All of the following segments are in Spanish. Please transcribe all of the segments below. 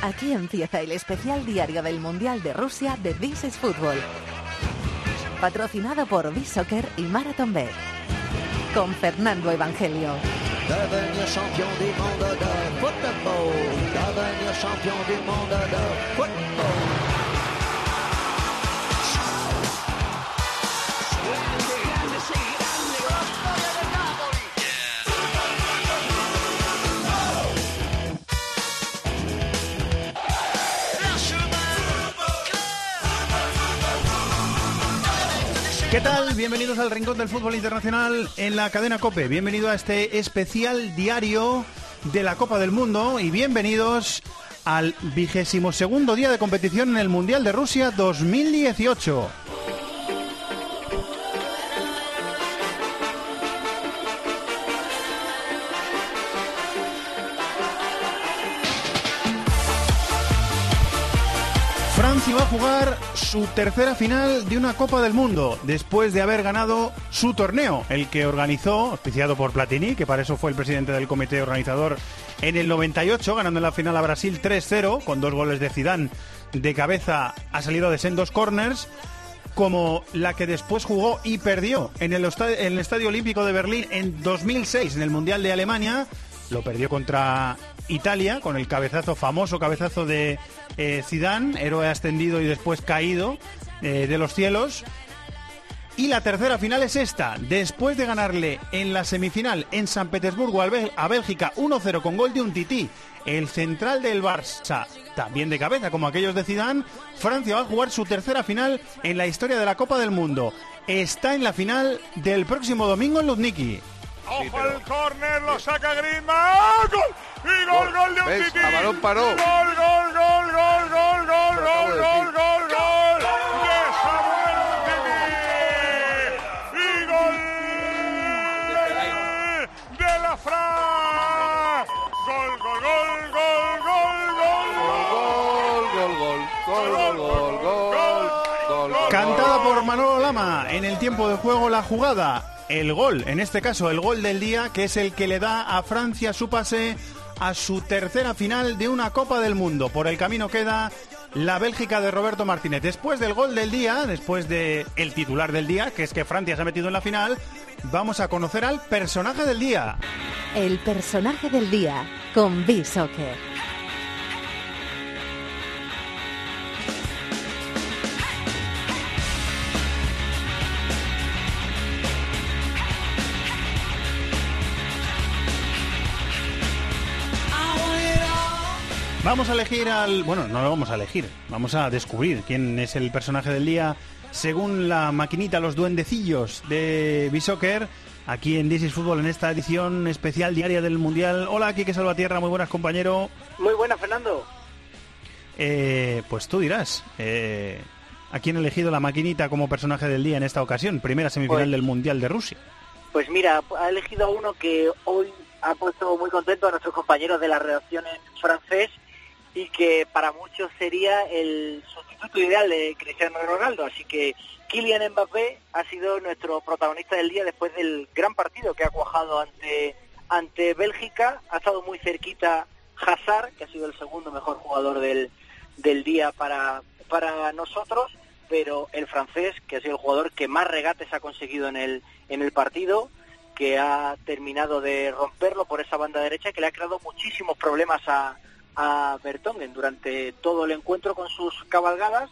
Aquí empieza el especial diario del Mundial de Rusia de This is Football. Patrocinado por B-Soccer y Marathon Bet. Con Fernando Evangelio. ¿Qué tal? Bienvenidos al Rincón del Fútbol Internacional en la cadena Cope. Bienvenido a este especial diario de la Copa del Mundo y bienvenidos al vigésimo segundo día de competición en el Mundial de Rusia 2018. Francia va a jugar su tercera final de una Copa del Mundo después de haber ganado su torneo, el que organizó, auspiciado por Platini, que para eso fue el presidente del comité organizador en el 98, ganando en la final a Brasil 3-0 con dos goles de Zidane de cabeza ha salido de sendos corners como la que después jugó y perdió en el, en el Estadio Olímpico de Berlín en 2006 en el Mundial de Alemania. Lo perdió contra Italia con el cabezazo, famoso cabezazo de eh, Zidane, héroe ascendido y después caído eh, de los cielos. Y la tercera final es esta, después de ganarle en la semifinal en San Petersburgo a, Bel- a Bélgica 1-0 con gol de un tití, el central del Barça, también de cabeza como aquellos de Zidane, Francia va a jugar su tercera final en la historia de la Copa del Mundo. Está en la final del próximo domingo en Luzhniki. Ojo al córner, lo saca Griezmann. ¡Gol! Y gol, gol de un Paró. Gol, gol, gol, gol, gol, gol, gol, gol, gol, gol. De Samuel Umtiti. Y gol de la Fran. Gol, gol, gol, gol, gol, gol, Gol, gol, gol, gol, gol, gol, gol, gol. Cantada por Manolo Lama en el tiempo de juego la jugada, el gol, en este caso el gol del día, que es el que le da a Francia su pase a su tercera final de una Copa del Mundo. Por el camino queda la Bélgica de Roberto Martínez. Después del gol del día, después de el titular del día, que es que Francia se ha metido en la final, vamos a conocer al personaje del día. El personaje del día con B-Soccer. Vamos a elegir al... Bueno, no lo vamos a elegir. Vamos a descubrir quién es el personaje del día según la maquinita, los duendecillos de B-Soccer. Aquí en This is Fútbol, en esta edición especial diaria del Mundial. Hola, Quique Salvatierra, muy buenas, compañero. Muy buena, Fernando. Eh, pues tú dirás, eh, ¿a quién ha elegido la maquinita como personaje del día en esta ocasión? Primera semifinal Pues- del Mundial de Rusia. Pues mira, ha elegido a uno que hoy ha puesto muy contento a nuestros compañeros de la redacción en francés y que para muchos sería el sustituto ideal de Cristiano Ronaldo. Así que Kylian Mbappé ha sido nuestro protagonista del día después del gran partido que ha cuajado ante, ante Bélgica. Ha estado muy cerquita Hazard, que ha sido el segundo mejor jugador del, del día para, para nosotros, pero el francés, que ha sido el jugador que más regates ha conseguido en el, en el partido, que ha terminado de romperlo por esa banda derecha, que le ha creado muchísimos problemas a, a Bertongen durante todo el encuentro con sus cabalgadas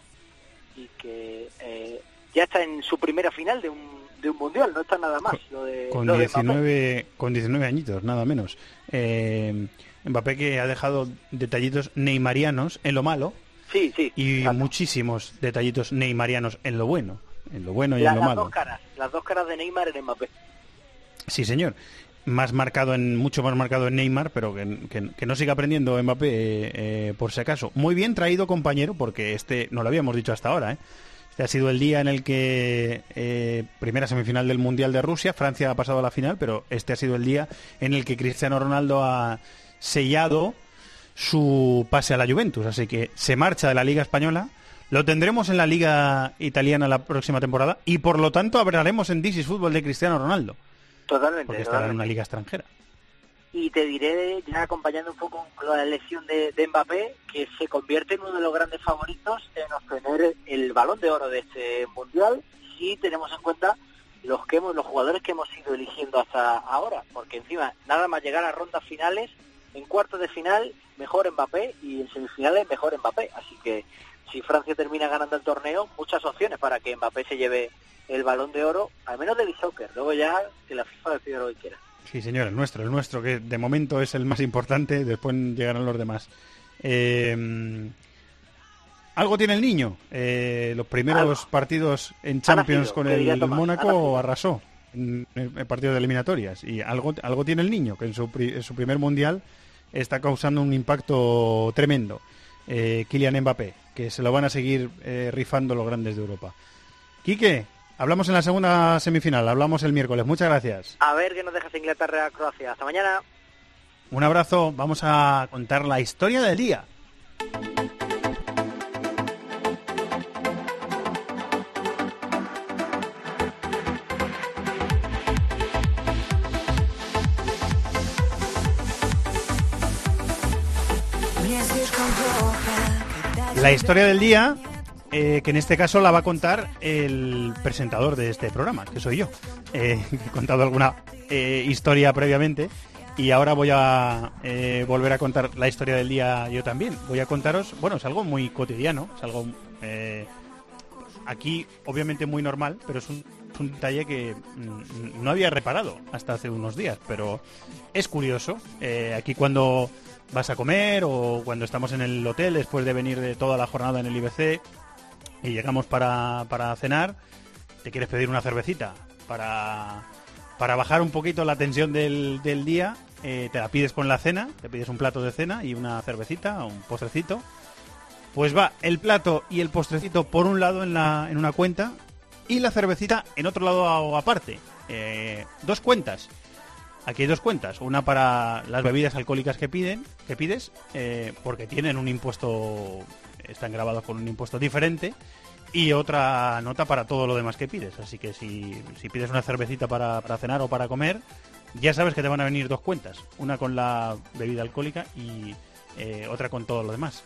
y que eh, ya está en su primera final de un, de un mundial, no está nada más. Lo de, Con lo de Mbappé. 19, con 19 añitos, nada menos. Eh, Mbappé que ha dejado detallitos neymarianos en lo malo Sí, sí. y muchísimos detallitos neymarianos en lo bueno. En lo bueno y La- en lo las malo. dos caras, las dos caras de Neymar en Mbappé. Sí, señor. Más marcado en, mucho más marcado en Neymar, pero que, que- no siga aprendiendo Mbappé eh, eh, por si acaso. Muy bien traído, compañero, porque este no lo habíamos dicho hasta ahora, ¿eh? Este ha sido el día en el que eh, primera semifinal del Mundial de Rusia, Francia ha pasado a la final, pero este ha sido el día en el que Cristiano Ronaldo ha sellado su pase a la Juventus, así que se marcha de la Liga española. Lo tendremos en la Liga italiana la próxima temporada y por lo tanto hablaremos en This is Fútbol de Cristiano Ronaldo Totalmente. porque estará en una liga extranjera. Y te diré, ya acompañando un poco la lesión de, de Mbappé, que se convierte en uno de los grandes favoritos en obtener el balón de oro de este mundial, si tenemos en cuenta los que hemos, los jugadores que hemos ido eligiendo hasta ahora, porque encima nada más llegar a rondas finales, en cuartos de final mejor Mbappé y en semifinales mejor Mbappé, así que si Francia termina ganando el torneo, muchas opciones para que Mbappé se lleve el balón de oro, al menos del soccer, luego ya que la FIFA decida lo que quiera. Sí, señor, el nuestro, el nuestro, que de momento es el más importante, después llegarán los demás. Eh, algo tiene el niño. Eh, los primeros partidos en Ha Champions nacido, con el Tomás, Mónaco arrasó en, en partidos de eliminatorias. Y algo, algo tiene el niño, que en su, pri- en su primer mundial está causando un impacto tremendo. Eh, Kylian Mbappé, que se lo van a seguir eh, rifando los grandes de Europa. Quique, hablamos en la segunda semifinal, hablamos el miércoles. Muchas gracias. A ver qué nos dejas Inglaterra-Croacia. Hasta mañana. Un abrazo, vamos a contar la historia del día. La historia del día, eh, que en este caso la va a contar el presentador de este programa, que soy yo. Eh, he contado alguna eh, historia previamente y ahora voy a eh, volver a contar la historia del día yo también. Voy a contaros, bueno, es algo muy cotidiano, es algo aquí obviamente muy normal, pero es un, detalle que mm, no había reparado hasta hace unos días, pero es curioso. Aquí cuando vas a comer o cuando estamos en el hotel después de venir de toda la jornada en el IBC y llegamos para, para cenar, te quieres pedir una cervecita para, para bajar un poquito la tensión del, del día, eh, te la pides con la cena, te pides un plato de cena y una cervecita un postrecito. Pues va el plato y el postrecito por un lado en, la, en una cuenta y la cervecita en otro lado aparte. Eh, dos cuentas. Aquí hay dos cuentas, una para las bebidas alcohólicas que piden, que pides, eh, porque tienen un impuesto, están grabados con un impuesto diferente, y otra nota para todo lo demás que pides. Así que si, si pides una cervecita para, para cenar o para comer, ya sabes que te van a venir dos cuentas, una con la bebida alcohólica y eh, otra con todo lo demás.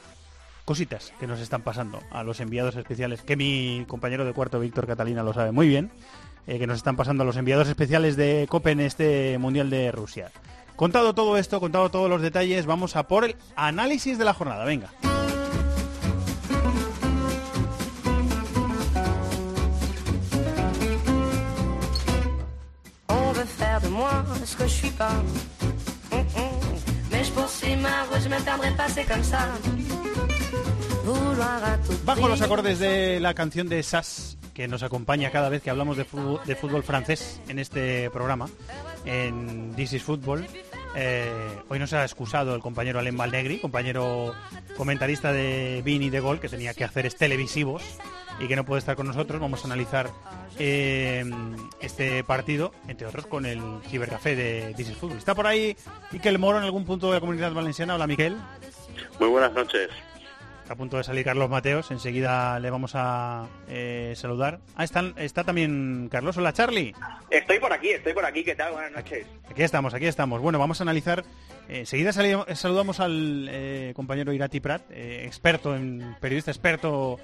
Cositas que nos están pasando a los enviados especiales, que mi compañero de cuarto, Víctor Catalina, lo sabe muy bien eh, que nos están pasando a los enviados especiales de COPE en este Mundial de Rusia. Contado todo esto, contado todos los detalles, vamos a por el análisis de la jornada. Venga. Ce que je suis pas. Hum, hum. Mais je poursuis ma route, je m'attendrai pas, c'est comme ça. Vouloir à tout Bajo los acordes de la canción de Sass, que nos acompaña cada vez que hablamos de fútbol, de fútbol francés en este programa, en This is Football. Eh, hoy nos ha excusado el compañero Alem Valnegri, compañero comentarista de y de Gol, que tenía que hacer televisivos y que no puede estar con nosotros. Vamos a analizar eh, este partido, entre otros, con el cibercafé de This is Football. Está por ahí Miquel Moro en algún punto de la comunidad valenciana. Hola, Miquel. Muy buenas noches. Está a punto de salir Carlos Mateos. Enseguida le vamos a eh, saludar. Ah, están- está también Carlos. Hola, Charlie. Estoy por aquí, estoy por aquí. ¿Qué tal? Buenas noches. Aquí estamos, aquí estamos. Bueno, vamos a analizar. eh, enseguida saludamos al eh, compañero Irati Prat, eh, experto en periodista experto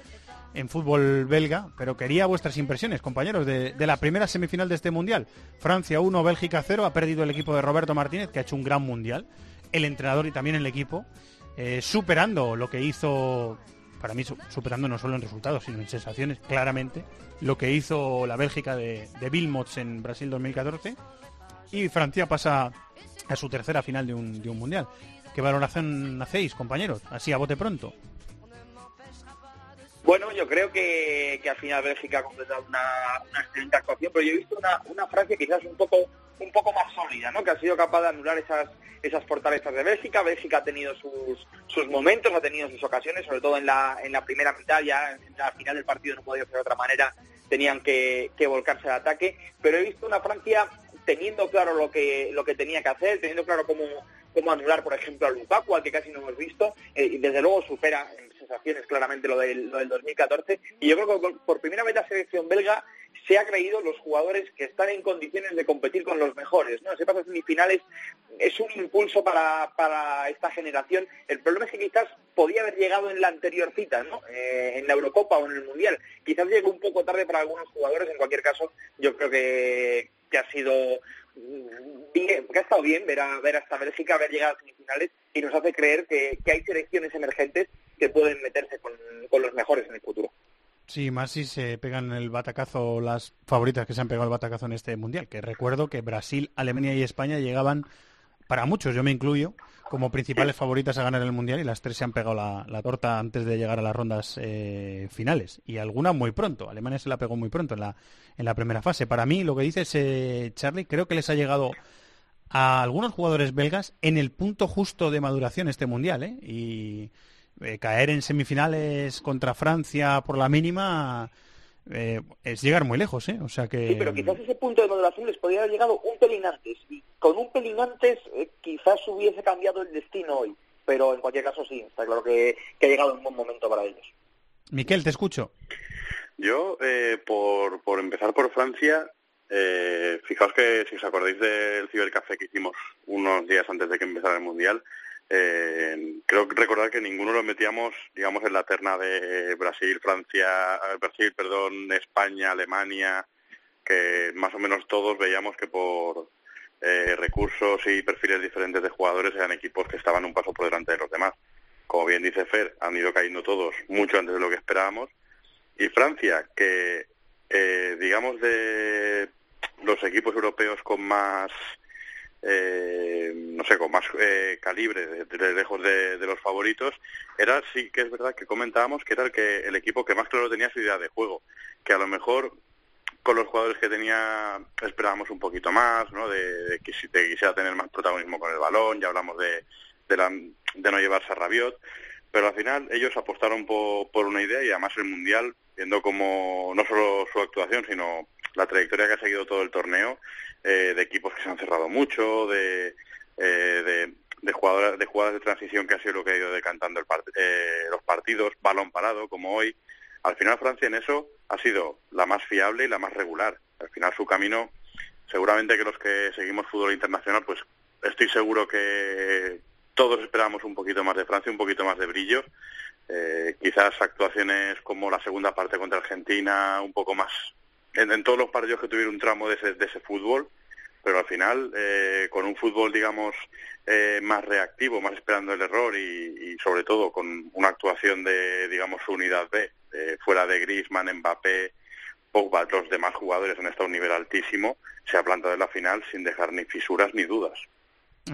en fútbol belga, pero quería vuestras impresiones, compañeros, de, de la primera semifinal de este mundial. Francia 1, Bélgica 0, ha perdido el equipo de Roberto Martínez, que ha hecho un gran mundial, el entrenador y también el equipo, eh, superando lo que hizo, para mí su- superando no solo en resultados, sino en sensaciones, claramente, lo que hizo la Bélgica de, de Wilmots en Brasil 2014 y Francia pasa a su tercera final de un, de un mundial. ¿Qué valoración hacéis, compañeros? Así a bote pronto. Bueno, yo creo que, que al final Bélgica ha completado una, una excelente actuación, pero yo he visto una, una Francia quizás un poco un poco más sólida, ¿no? Que ha sido capaz de anular esas esas fortalezas de Bélgica. Bélgica ha tenido sus, sus momentos, ha tenido sus ocasiones, sobre todo en la, en la primera mitad, ya en la final del partido no podía ser de otra manera, tenían que, que volcarse al ataque, pero he visto una Francia teniendo claro lo que lo que tenía que hacer, teniendo claro cómo cómo anular, por ejemplo, a Lukaku, al que casi no hemos visto, eh, y desde luego supera sensaciones claramente lo del, lo del 2014. Y yo creo que por, primera vez la selección belga se ha creído los jugadores que están en condiciones de competir con los mejores. ¿no? Ese paso semifinales es un impulso para, para esta generación. El problema es que quizás podía haber llegado en la anterior cita, ¿no? Eh, en la Eurocopa o en el Mundial. Quizás llegó un poco tarde para algunos jugadores. En cualquier caso, yo creo que, que ha sido mm, bien, que ha estado bien ver a, ver hasta Bélgica haber llegado a semifinales y nos hace creer que hay selecciones emergentes que pueden meterse con, con los mejores en el futuro. Sí, más si se pegan el batacazo las favoritas que se han pegado el batacazo en este mundial. Que recuerdo que Brasil, Alemania y España llegaban, para muchos, yo me incluyo, como principales favoritas a ganar el mundial y las tres se han pegado la, la torta antes de llegar a las rondas eh, finales. Y alguna muy pronto. Alemania se la pegó muy pronto en la, en la primera fase. Para mí, lo que dices, eh, Charlie, creo que les ha llegado a algunos jugadores belgas en el punto justo de maduración este mundial. ¿eh? Y eh, caer en semifinales contra Francia por la mínima eh, es llegar muy lejos, ¿eh? O sea que... Sí, pero quizás ese punto de modulación les podría haber llegado un pelín antes. Y con un pelín antes eh, quizás hubiese cambiado el destino hoy. Pero en cualquier caso sí, está claro que, que ha llegado un buen momento para ellos. Miquel, te escucho. Yo, eh, por, por empezar por Francia, eh, fijaos que si os acordáis del cibercafé que hicimos unos días antes de que empezara el Mundial, eh, creo recordar que ninguno lo metíamos, digamos, en la terna de Brasil, Francia, eh, Brasil, perdón, España, Alemania, que más o menos todos veíamos que por eh, recursos y perfiles diferentes de jugadores eran equipos que estaban un paso por delante de los demás. Como bien dice Fer, han ido cayendo todos mucho antes de lo que esperábamos. Y Francia, que eh, digamos de los equipos europeos con más eh, no sé, con más eh, calibre, de, lejos de, los favoritos, era sí que es verdad que comentábamos que era el que el equipo que más claro tenía su idea de juego, que a lo mejor con los jugadores que tenía esperábamos un poquito más, ¿no? De, que si te quisiera tener más protagonismo con el balón, ya hablamos de, de, la, de no llevarse a Rabiot, pero al final ellos apostaron por, por una idea y además el Mundial, viendo como no solo su actuación, sino la trayectoria que ha seguido todo el torneo, eh, de equipos que se han cerrado mucho, de, eh, de, de, jugadoras, de jugadas de transición que ha sido lo que ha ido decantando el eh, los partidos, balón parado, como hoy. Al final Francia en eso ha sido la más fiable y la más regular. Al final su camino, seguramente que los que seguimos fútbol internacional, pues estoy seguro que todos esperamos un poquito más de Francia, un poquito más de brillo. Eh, quizás actuaciones como la segunda parte contra Argentina, un poco más en, todos los partidos que tuvieron un tramo de ese, de ese fútbol, pero al final eh, con un fútbol, digamos, eh, más reactivo, más esperando el error y, sobre todo con una actuación de, digamos, unidad B, eh, fuera de Griezmann, Mbappé, Pogba, los demás jugadores han estado a un nivel altísimo, se ha plantado en la final sin dejar ni fisuras ni dudas.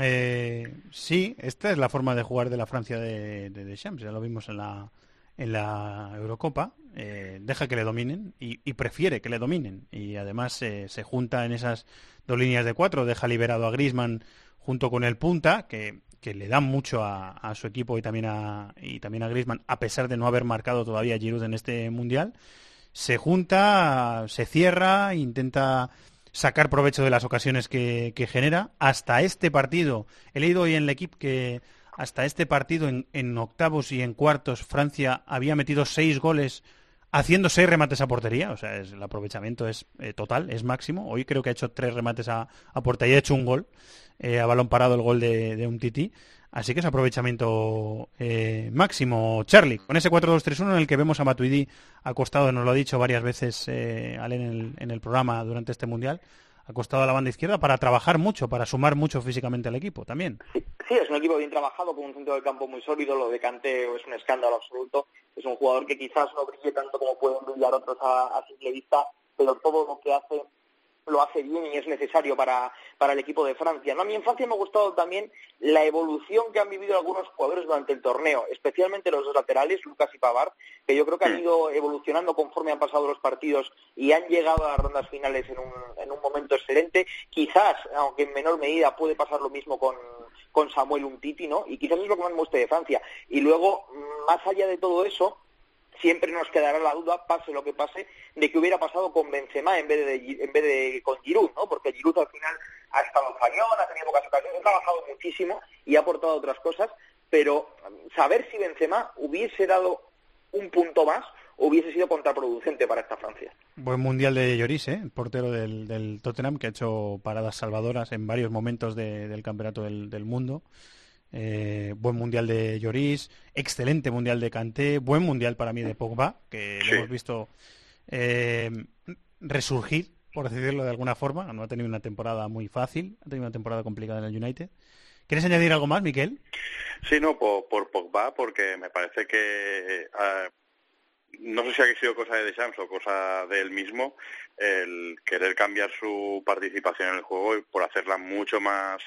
Eh, sí, esta es la forma de jugar de la Francia de, de ya lo vimos en la, en la Eurocopa, eh, deja que le dominen y, prefiere que le dominen. Y además eh, se junta en esas dos líneas de cuatro, deja liberado a Grisman junto con el punta, que, que le dan mucho a, su equipo y también a, y también a Grisman, a pesar de no haber marcado todavía Giroud en este Mundial. Se junta, se cierra, intenta sacar provecho de las ocasiones que, que genera. Hasta este partido, he leído hoy en el equipo que hasta este partido en, en, octavos y en cuartos Francia había metido seis goles haciendo seis remates a portería, o sea, el aprovechamiento es eh, total, es máximo. Hoy creo que ha hecho tres remates a, a portería, ha hecho un gol, eh, a balón parado el gol de, un tití. Así que es aprovechamiento eh, máximo, Charlie, con ese 4-2-3-1 en el que vemos a Matuidi acostado, nos lo ha dicho varias veces eh, en el programa durante este Mundial, acostado a la banda izquierda para trabajar mucho, para sumar mucho físicamente al equipo también. Sí, es un equipo bien trabajado, con un centro del campo muy sólido, lo de es un escándalo absoluto, es un jugador que quizás no brille tanto como pueden brillar otros a, a simple vista, pero todo lo que hace lo hace bien y es necesario para, para el equipo de Francia. ¿no? A mí en Francia me ha gustado también la evolución que han vivido algunos jugadores durante el torneo, especialmente los dos laterales, Lucas y Pavard, que yo creo que han ido evolucionando conforme han pasado los partidos y han llegado a las rondas finales en un, en un momento excelente. Quizás, aunque en menor medida, puede pasar lo mismo con, con Samuel Umtiti, ¿no? Y quizás es lo que más me gusta de Francia. Y luego, más allá de todo eso, siempre nos quedará la duda, pase lo que pase, de que hubiera pasado con Benzema en vez de, en vez de con Giroud, ¿no? Porque Giroud al final ha estado fallón, ha tenido pocas ocasiones, ha trabajado muchísimo y ha aportado otras cosas, pero saber si Benzema hubiese dado un punto más hubiese sido contraproducente para esta Francia. Buen mundial de Lloris, ¿eh? portero del, Tottenham, que ha hecho paradas salvadoras en varios momentos del campeonato del, mundo. Eh, buen mundial de Lloris, excelente mundial de Kanté, buen mundial para mí de Pogba, que lo hemos visto eh, resurgir, por decirlo de alguna forma. No ha tenido una temporada muy fácil, ha tenido una temporada complicada en el United. ¿Quieres añadir algo más, Miquel? Sí, no, por, Pogba, porque me parece que ah, no sé si ha sido cosa de Deschamps o cosa de él mismo, el querer cambiar su participación en el juego y por hacerla mucho más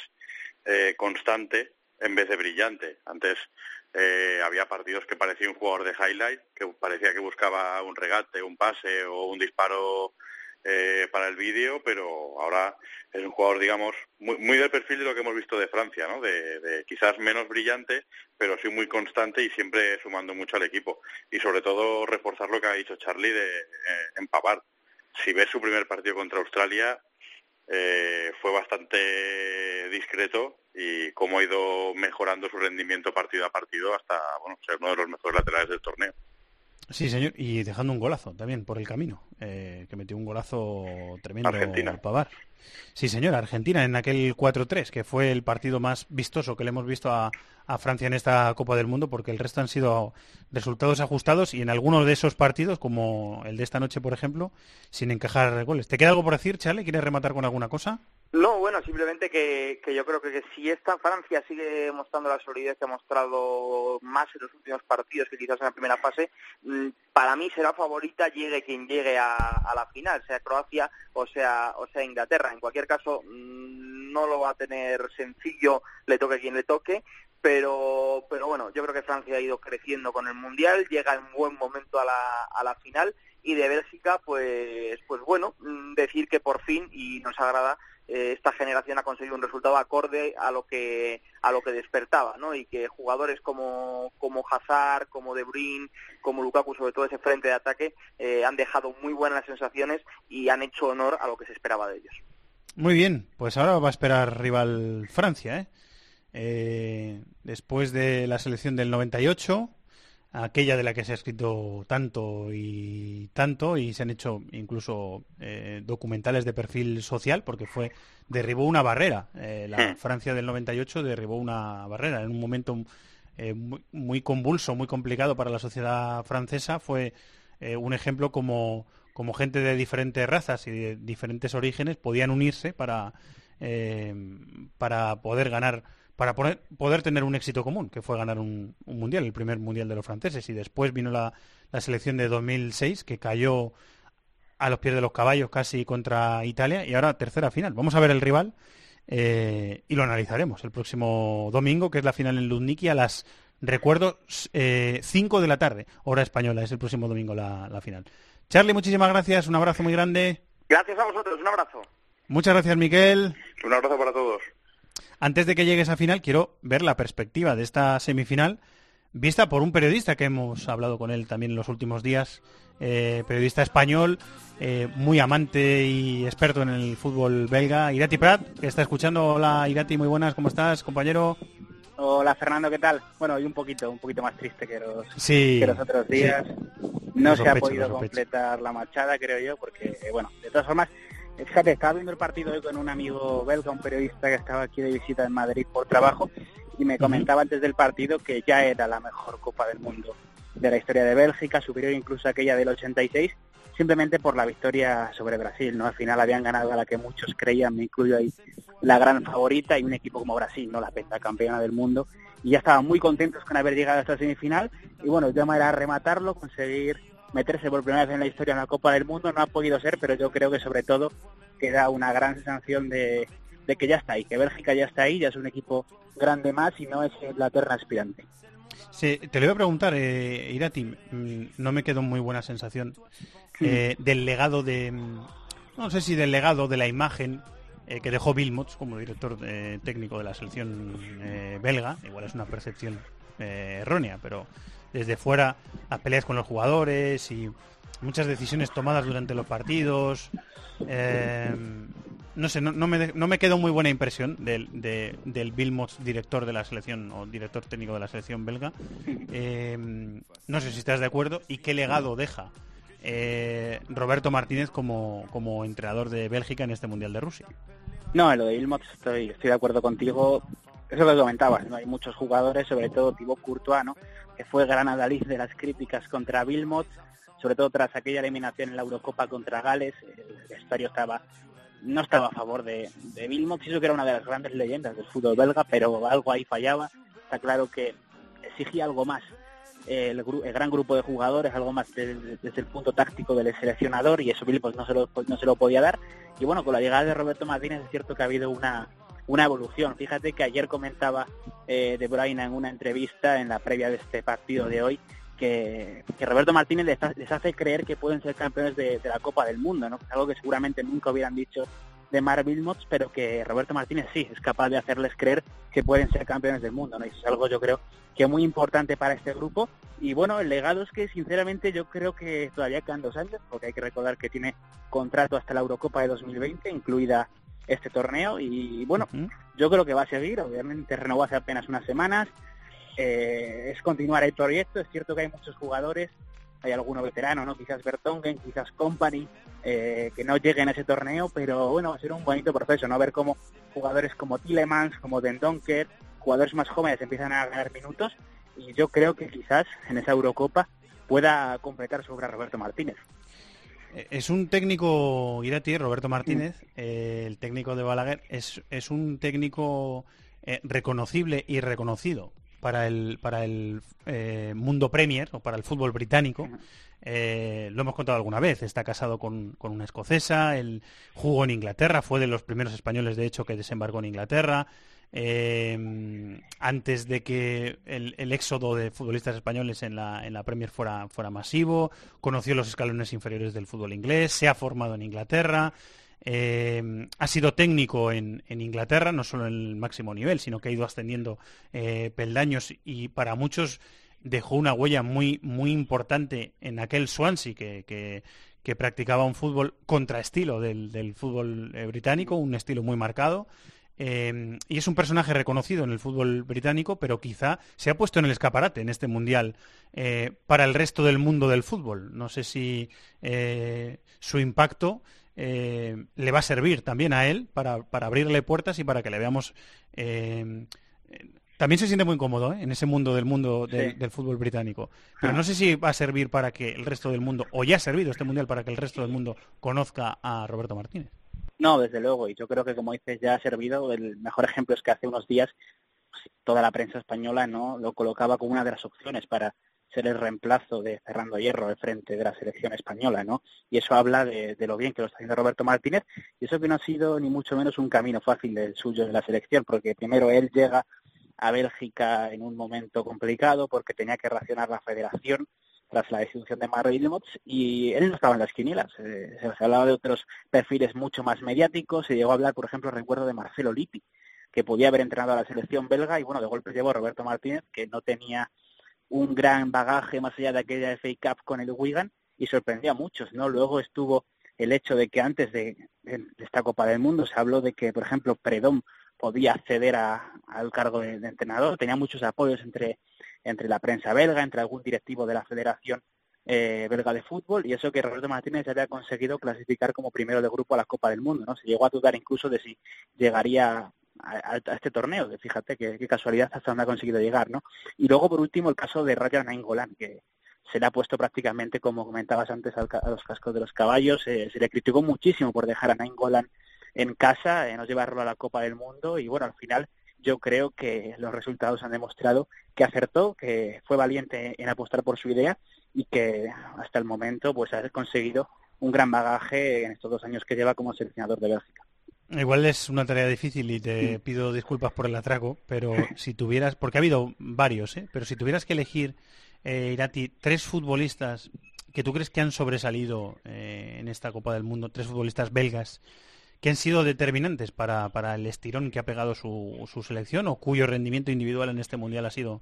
eh, constante en vez de brillante. Antes eh, había partidos que parecía un jugador de highlight, que parecía que buscaba un regate, un pase o un disparo eh, para el vídeo, pero ahora es un jugador, digamos, muy, muy, del perfil de lo que hemos visto de Francia, ¿no? De, quizás menos brillante, pero sí muy constante y siempre sumando mucho al equipo. Y sobre todo reforzar lo que ha dicho Charlie de eh, empapar. Si ves su primer partido contra Australia, eh, fue bastante discreto y cómo ha ido mejorando su rendimiento partido a partido hasta bueno, ser uno de los mejores laterales del torneo. Sí, señor, y dejando un golazo también por el camino, eh, que metió un golazo tremendo Argentina. Pavar. Sí, señor, Argentina en aquel 4-3, que fue el partido más vistoso que le hemos visto a, a, Francia en esta Copa del Mundo, porque el resto han sido resultados ajustados y en algunos de esos partidos, como el de esta noche, por ejemplo, sin encajar goles. ¿Te queda algo por decir, Charlie? ¿Quieres rematar con alguna cosa? No, bueno, simplemente que, que yo creo que, si esta Francia sigue mostrando la solidez que ha mostrado más en los últimos partidos que quizás en la primera fase, mm, para mí será favorita llegue quien llegue a, la final, sea Croacia o sea, o sea Inglaterra. En cualquier caso, mm, no lo va a tener sencillo, le toque quien le toque, pero, pero bueno, yo creo que Francia ha ido creciendo con el Mundial, llega en buen momento a la, a la final y de Bélgica, pues, pues bueno, mm, decir que por fin, y nos agrada, eh, esta generación ha conseguido un resultado acorde a lo que a lo que despertaba, ¿no? Y que jugadores como como Hazard, como De Bruyne, como Lukaku, sobre todo ese frente de ataque, eh, han dejado muy buenas sensaciones y han hecho honor a lo que se esperaba de ellos. Muy bien, pues ahora va a esperar rival Francia, ¿eh? eh después de la selección del 98, aquella de la que se ha escrito tanto y tanto y se han hecho incluso eh, documentales de perfil social porque fue derribó una barrera eh, la hmm. Francia del 98 derribó una barrera en un momento eh, muy, convulso muy complicado para la sociedad francesa fue un ejemplo como como gente de diferentes razas y de diferentes orígenes podían unirse para para poder ganar para poder, tener un éxito común, que fue ganar un, mundial, el primer mundial de los franceses. Y después vino la, selección de 2006, que cayó a los pies de los caballos casi contra Italia, y ahora tercera final. Vamos a ver el rival eh, y lo analizaremos el próximo domingo, que es la final en Lundniki a las, recuerdo, 5 eh, de la tarde, hora española, es el próximo domingo la, la final. Charlie, muchísimas gracias, un abrazo muy grande. Gracias a vosotros, un abrazo. Muchas gracias, Miquel. Un abrazo para todos. Antes de que llegue esa final, quiero ver la perspectiva de esta semifinal vista por un periodista que hemos hablado con él también en los últimos días, eh, periodista español, eh, muy amante y experto en el fútbol belga, Irati Prat, que está escuchando. Hola Irati, muy buenas, ¿cómo estás, compañero? Hola Fernando, ¿qué tal? Bueno, y un poquito, un poquito más triste que los, sí, los otros días. No se ha podido completar la machada, creo yo, porque, bueno, de todas formas, Fíjate, estaba viendo el partido hoy con un amigo belga, un periodista que estaba aquí de visita en Madrid por trabajo, y me comentaba antes del partido que ya era la mejor Copa del Mundo de la historia de Bélgica, superior incluso a aquella del 86, simplemente por la victoria sobre Brasil, ¿no? Al final habían ganado a la que muchos creían, me incluyo ahí, la gran favorita y un equipo como Brasil, ¿no? La pentacampeona del mundo, y ya estaban muy contentos con haber llegado a esta semifinal, y bueno, el tema era rematarlo, conseguir meterse por primera vez en la historia en la Copa del Mundo, no ha podido ser, pero yo creo que sobre todo queda una gran sensación de, que ya está ahí, que Bélgica ya está ahí, ya es un equipo grande más y no es Inglaterra aspirante. Sí, te lo voy a preguntar, eh, Irati, mm, no me quedó muy buena sensación eh, del legado de, mm, no sé si del legado de la imagen eh, que dejó Wilmots como director eh, técnico de la selección belga, igual es una percepción errónea, pero desde fuera las peleas con los jugadores y muchas decisiones tomadas durante los partidos. Eh, no sé, no, me, no me quedó muy buena impresión del, de, del director de la selección o director técnico de la selección belga. Eh, no sé si estás de acuerdo y qué legado deja eh, Roberto Martínez como, como entrenador de Bélgica en este Mundial de Rusia. No, en lo de Ilmot estoy, estoy de acuerdo contigo. Eso lo comentabas, ¿no? Hay muchos jugadores, sobre todo Thibaut Courtois, ¿no? Que fue gran adalid de las críticas contra Vilmot, sobre todo tras aquella eliminación en la Eurocopa contra Gales. El vestuario estaba no estaba a favor de, de Vilmot, que era una de las grandes leyendas del fútbol belga, pero algo ahí fallaba. Está claro que exigía algo más el, gran grupo de jugadores, algo más desde, el punto táctico del seleccionador y eso Vilmot no no se lo podía dar. Y bueno, con la llegada de Roberto Martínez es cierto que ha habido una, una evolución. Fíjate que ayer comentaba eh, De Bruyne en una entrevista en la previa de este partido de hoy que, Roberto Martínez les, hace creer que pueden ser campeones de, la Copa del Mundo, ¿no? algo que seguramente nunca hubieran dicho de Mar Wilmots, pero que Roberto Martínez sí es capaz de hacerles creer que pueden ser campeones del mundo, ¿no? Y eso es algo yo creo que muy importante para este grupo. Y bueno, el legado es que sinceramente yo creo que todavía quedan dos años, porque hay que recordar que tiene contrato hasta la Eurocopa de 2020, incluida este torneo. Y bueno, yo creo que va a seguir, obviamente renovó hace apenas unas semanas. Eh, es continuar el proyecto, es cierto que hay muchos jugadores hay alguno veterano, ¿no? Quizás Bertongen, quizás Company, eh, que no lleguen a ese torneo, pero bueno, va a ser un bonito proceso, ¿no? Ver cómo jugadores como Tillemans, como Den Donker, jugadores más jóvenes empiezan a ganar minutos y yo creo que quizás en esa Eurocopa pueda completar su obra Roberto Martínez. Eh, es un técnico, Irati, Roberto Martínez, mm. eh, el técnico de Balaguer, es, es un técnico reconocible y reconocido para el, para el eh, mundo Premier o para el fútbol británico. Eh, lo hemos contado alguna vez, está casado con, con, una escocesa, él jugó en Inglaterra, fue de los primeros españoles de hecho que desembarcó en Inglaterra. Eh, antes de que el, éxodo de futbolistas españoles en la, en la Premier fuera, fuera masivo, conoció los escalones inferiores del fútbol inglés, se ha formado en Inglaterra, eh, ha sido técnico en, Inglaterra, no solo en el máximo nivel, sino que ha ido ascendiendo eh, peldaños y para muchos dejó una huella muy, muy importante en aquel Swansea que, practicaba un fútbol contraestilo del, del fútbol británico, un estilo muy marcado. Y es un personaje reconocido en el fútbol británico, pero quizá se ha puesto en el escaparate en este mundial para el resto del mundo del fútbol. No sé si su impacto eh, le va a servir también a él para, abrirle puertas y para que le veamos. Eh, también se siente muy cómodo ¿eh? en ese mundo del mundo del fútbol británico. Pero no sé si va a servir para que el resto del mundo, o ya ha servido este mundial para que el resto del mundo conozca a Roberto Martínez. No, desde luego, y yo creo que como dices ya ha servido. El mejor ejemplo es que hace unos días pues, toda la prensa española no lo colocaba como una de las opciones para ser el reemplazo de Fernando Hierro al frente de la selección española, ¿no? Y eso habla de, lo bien que lo está haciendo Roberto Martínez, y eso que no ha sido ni mucho menos un camino fácil del suyo de la selección, porque primero él llega a Bélgica en un momento complicado porque tenía que racionar la federación tras la destitución de Mario Ilmots y él no estaba en las quinielas. Eh, se hablaba de otros perfiles mucho más mediáticos, se llegó a hablar, por ejemplo, recuerdo de Marcelo Lippi, que podía haber entrenado a la selección belga y bueno, de golpe llevó a Roberto Martínez, que no tenía un gran bagaje más allá de aquella FA Cup con el Wigan y sorprendió a muchos, ¿no? Luego estuvo el hecho de que antes de, esta Copa del Mundo se habló de que, por ejemplo, Predom podía acceder al cargo de, entrenador, tenía muchos apoyos entre, entre la prensa belga, entre algún directivo de la Federación eh, belga de fútbol y eso que Roberto Martínez había conseguido clasificar como primero de grupo a la Copa del Mundo, ¿no? Se llegó a dudar incluso de si llegaría a, este torneo. Fíjate qué, casualidad hasta donde ha conseguido llegar, ¿no? Y luego, por último, el caso de Rayan Nainggolan, que se le ha puesto prácticamente, como comentabas antes, a los cascos de los caballos. Eh, se le criticó muchísimo por dejar a Nainggolan en casa, eh, no llevarlo a la Copa del Mundo y, bueno, al final yo creo que los resultados han demostrado que acertó, que fue valiente en apostar por su idea y que hasta el momento pues ha conseguido un gran bagaje en estos dos años que lleva como seleccionador de Bélgica. Igual es una tarea difícil y te pido disculpas por el atraco, pero si tuvieras, porque ha habido varios, ¿eh? pero si tuvieras que elegir, eh, Irati, tres futbolistas que tú crees que han sobresalido eh, en esta Copa del Mundo, tres futbolistas belgas que han sido determinantes para, para el estirón que ha pegado su, su selección o cuyo rendimiento individual en este Mundial ha sido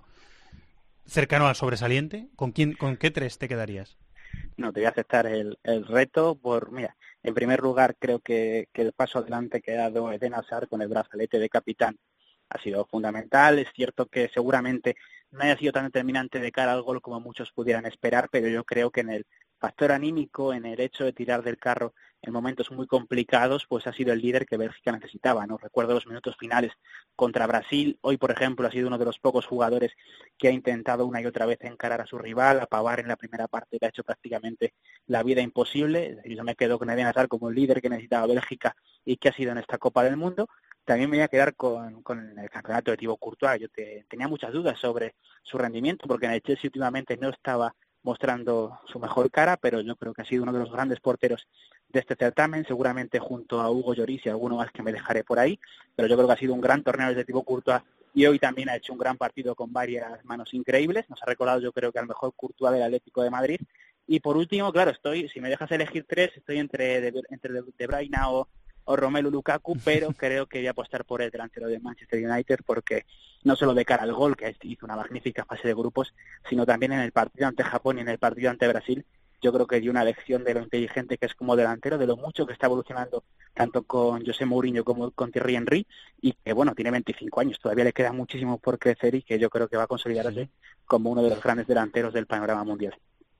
cercano al sobresaliente, ¿con, quién, con qué tres te quedarías? no, te voy a aceptar el, el reto por, mira, en primer lugar creo que, que el paso adelante que ha dado Eden Hazard con el brazalete de capitán ha sido fundamental. Es cierto que seguramente no haya sido tan determinante de cara al gol como muchos pudieran esperar, pero yo creo que en el factor anímico, en el hecho de tirar del carro en momentos muy complicados, pues ha sido el líder que Bélgica necesitaba. No recuerdo los minutos finales contra Brasil. Hoy, por ejemplo, ha sido uno de los pocos jugadores que ha intentado una y otra vez encarar a su rival, a en la primera parte, que ha hecho prácticamente la vida imposible. Yo me quedo con Eden Hazard como el líder que necesitaba Bélgica y que ha sido en esta Copa del Mundo. También me voy a quedar con, con el campeonato de Thibaut Courtois. Yo te, tenía muchas dudas sobre su rendimiento porque en el Chelsea últimamente no estaba mostrando su mejor cara, pero yo creo que ha sido uno de los grandes porteros de este certamen, seguramente junto a Hugo Lloris y alguno más que me dejaré por ahí, pero yo creo que ha sido un gran torneo desde Thibaut Courtois y hoy también ha hecho un gran partido con varias manos increíbles, nos ha recordado yo creo que al mejor Courtois del Atlético de Madrid. Y por último, claro, estoy, si me dejas elegir tres, estoy entre de, entre de, de o Romelu Lukaku, pero creo que voy a apostar por el delantero de Manchester United porque no solo de cara al gol, que hizo una magnífica fase de grupos, sino también en el partido ante Japón y en el partido ante Brasil, yo creo que dio una lección de lo inteligente que es como delantero, de lo mucho que está evolucionando tanto con José Mourinho como con Thierry Henry y que bueno, tiene 25 años, todavía le queda muchísimo por crecer y que yo creo que va a consolidarse como uno de los grandes delanteros del panorama mundial.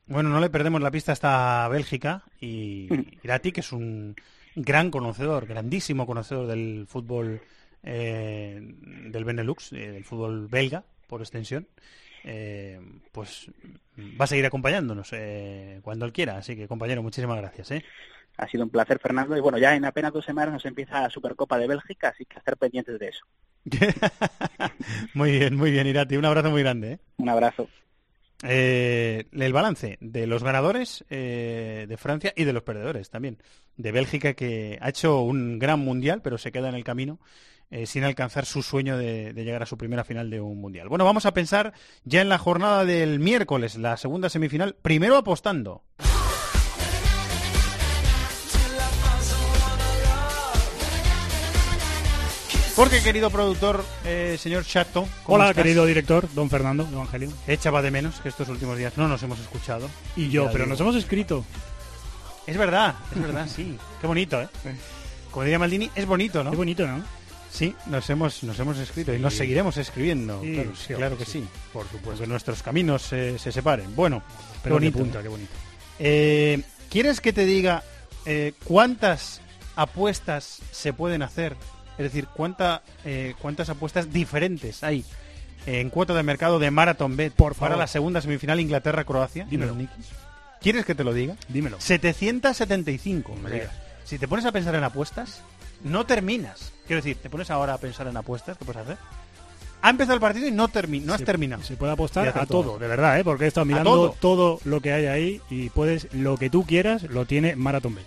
Bueno, no le perdemos la pista hasta Bélgica y mm. Irati, que es un gran conocedor, grandísimo conocedor del fútbol eh, del Benelux, eh, del fútbol belga, por extensión, eh, pues va a seguir acompañándonos eh, cuando él quiera. Así que, compañero, muchísimas gracias. ¿eh? Ha sido un placer, Fernando. Y bueno, ya en apenas dos semanas nos empieza la Supercopa de Bélgica, así que estar pendientes de eso. muy bien, muy bien, Irati. Un abrazo muy grande. ¿eh? Un abrazo. Eh, el balance de los ganadores eh, de Francia y de los perdedores también. De Bélgica, que ha hecho un gran mundial, pero se queda en el camino eh, sin alcanzar su sueño de, de, llegar a su primera final de un mundial. Bueno, vamos a pensar ya en la jornada del miércoles, la segunda semifinal, primero apostando. Porque, querido productor, eh, señor Chato. Hola, estás? querido director, don Fernando Evangelio. Echaba de menos que estos últimos días no nos hemos escuchado. Y yo, pero digo. nos hemos escrito. Es verdad, es verdad, sí. Qué bonito, ¿eh? Como diría Maldini, es bonito, ¿no? Qué bonito, ¿no? Sí, nos hemos, nos hemos escrito sí. y nos seguiremos escribiendo. Sí, claro, sí, claro que sí. Por supuesto. Que nuestros caminos eh, se separen. Bueno, pero qué bonito. punta, qué bonito. Eh, ¿Quieres que te diga eh, cuántas apuestas se pueden hacer es decir, ¿cuánta, eh, cuántas apuestas diferentes hay en cuota de mercado de Marathon Bet Por para la segunda semifinal Inglaterra-Croacia? Dímelo. ¿Quieres que te lo diga? Dímelo. 775. Me digas. Si te pones a pensar en apuestas, no terminas. Quiero decir, te pones ahora a pensar en apuestas, ¿qué puedes hacer? Ha empezado el partido y no, termi no has se, terminado. Se puede apostar a todo. todo, de verdad, ¿eh? porque he estado mirando todo. todo. lo que hay ahí y puedes, lo que tú quieras, lo tiene Marathon Bet.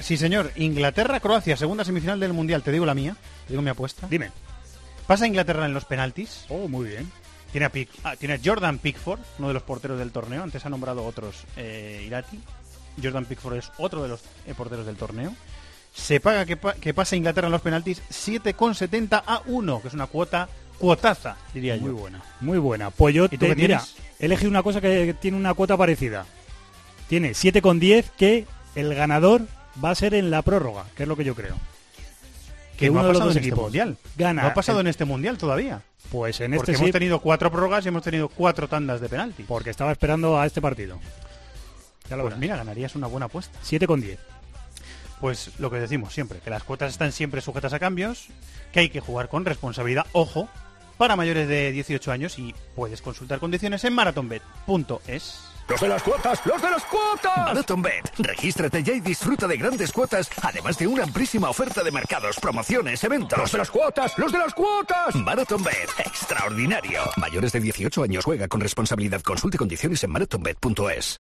Sí, señor. Inglaterra-Croacia, segunda semifinal del Mundial. Te digo la mía. Te digo mi apuesta. Dime. Pasa Inglaterra en los penaltis. Oh, muy bien. Tiene a, Pick, ah, tiene a Jordan Pickford, uno de los porteros del torneo. Antes ha nombrado otros eh, Irati. Jordan Pickford es otro de los eh, porteros del torneo. Se paga que, pa que pasa Inglaterra en los penaltis 7,70 a 1, que es una cuota cuotaza, diría muy yo. Muy buena. Muy buena. Pues yo, te, mira, he elegido una cosa que tiene una cuota parecida. Tiene 7,10 que el ganador va a ser en la prórroga, que es lo que yo creo. Que, que uno no de los dos dos en equipos este mundial. gana. No ha pasado el... en este mundial todavía. Pues en Porque este hemos sí, tenido cuatro prórrogas y hemos tenido cuatro tandas de penalti. porque estaba esperando a este partido. Ya lo pues mira, ganarías una buena apuesta. 7 con 10. Pues lo que decimos siempre, que las cuotas están siempre sujetas a cambios, que hay que jugar con responsabilidad, ojo, para mayores de 18 años y puedes consultar condiciones en marathonbet.es. ¡Los de las cuotas! ¡Los de las cuotas! MarathonBet. Regístrate ya y disfruta de grandes cuotas, además de una amplísima oferta de mercados, promociones, eventos. ¡Los de las cuotas! ¡Los de las cuotas! MarathonBet. Extraordinario. Mayores de 18 años juega con responsabilidad. Consulte condiciones en marathonbet.es.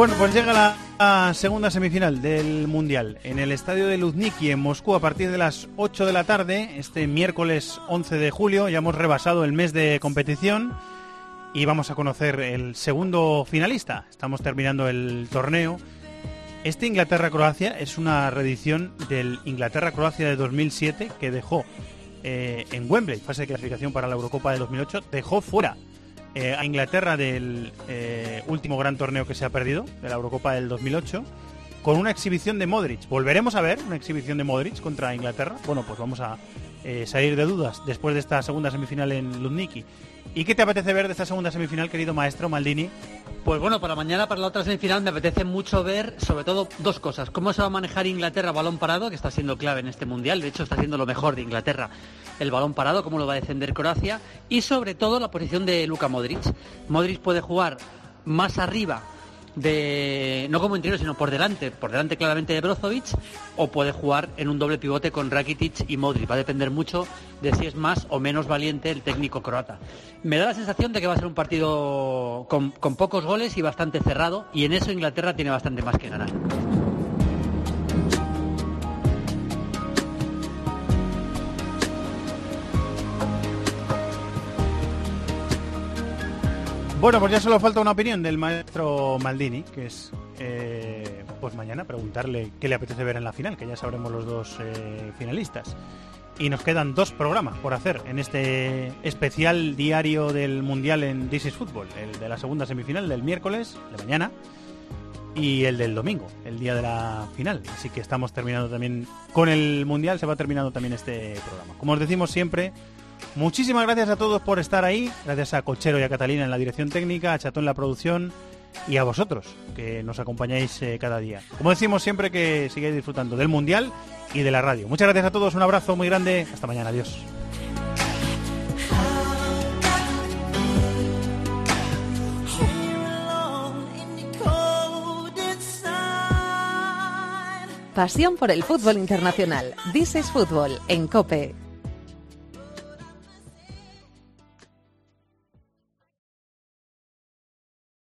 Bueno, pues llega la, segunda semifinal del Mundial en el estadio de Luzniki en Moscú a partir de las 8 de la tarde, este miércoles 11 de julio. Ya hemos rebasado el mes de competición y vamos a conocer el segundo finalista. Estamos terminando el torneo. Este Inglaterra-Croacia es una reedición del Inglaterra-Croacia de 2007 que dejó eh, en Wembley, fase de clasificación para la Eurocopa de 2008, dejó fuera eh, a Inglaterra del eh, último gran torneo que se ha perdido, de la Eurocopa del 2008, con una exhibición de Modric. ¿Volveremos a ver una exhibición de Modric contra Inglaterra? Bueno, pues vamos a salir de dudas después de esta segunda semifinal en Lundniki. ¿Y qué te apetece ver de esta segunda semifinal, querido maestro Maldini? Pues bueno, para mañana, para la otra semifinal, me apetece mucho ver, sobre todo, dos cosas. Cómo se va a manejar Inglaterra balón parado, que está siendo clave en este mundial. De hecho, está siendo lo mejor de Inglaterra el balón parado, cómo lo va a defender Croacia. Y sobre todo, la posición de Luka Modric. Modric puede jugar más arriba de no como interior sino por delante, por delante claramente de Brozovic o puede jugar en un doble pivote con Rakitic y Modric. Va a depender mucho de si es más o menos valiente el técnico croata. Me da la sensación de que va a ser un partido con, con pocos goles y bastante cerrado y en eso Inglaterra tiene bastante más que ganar. Bueno, pues ya solo falta una opinión del maestro Maldini, que es eh, pues mañana preguntarle qué le apetece ver en la final, que ya sabremos los dos eh, finalistas. Y nos quedan dos programas por hacer en este especial diario del Mundial en This is Football, el de la segunda semifinal del miércoles, de mañana, y el del domingo, el día de la final. Así que estamos terminando también con el Mundial, se va terminando también este programa. Como os decimos siempre, Muchísimas gracias a todos por estar ahí, gracias a Cochero y a Catalina en la dirección técnica, a Chatón en la producción y a vosotros que nos acompañáis eh, cada día. Como decimos siempre que sigáis disfrutando del Mundial y de la radio. Muchas gracias a todos, un abrazo muy grande, hasta mañana, adiós. Pasión por el fútbol internacional. Is Fútbol en Cope.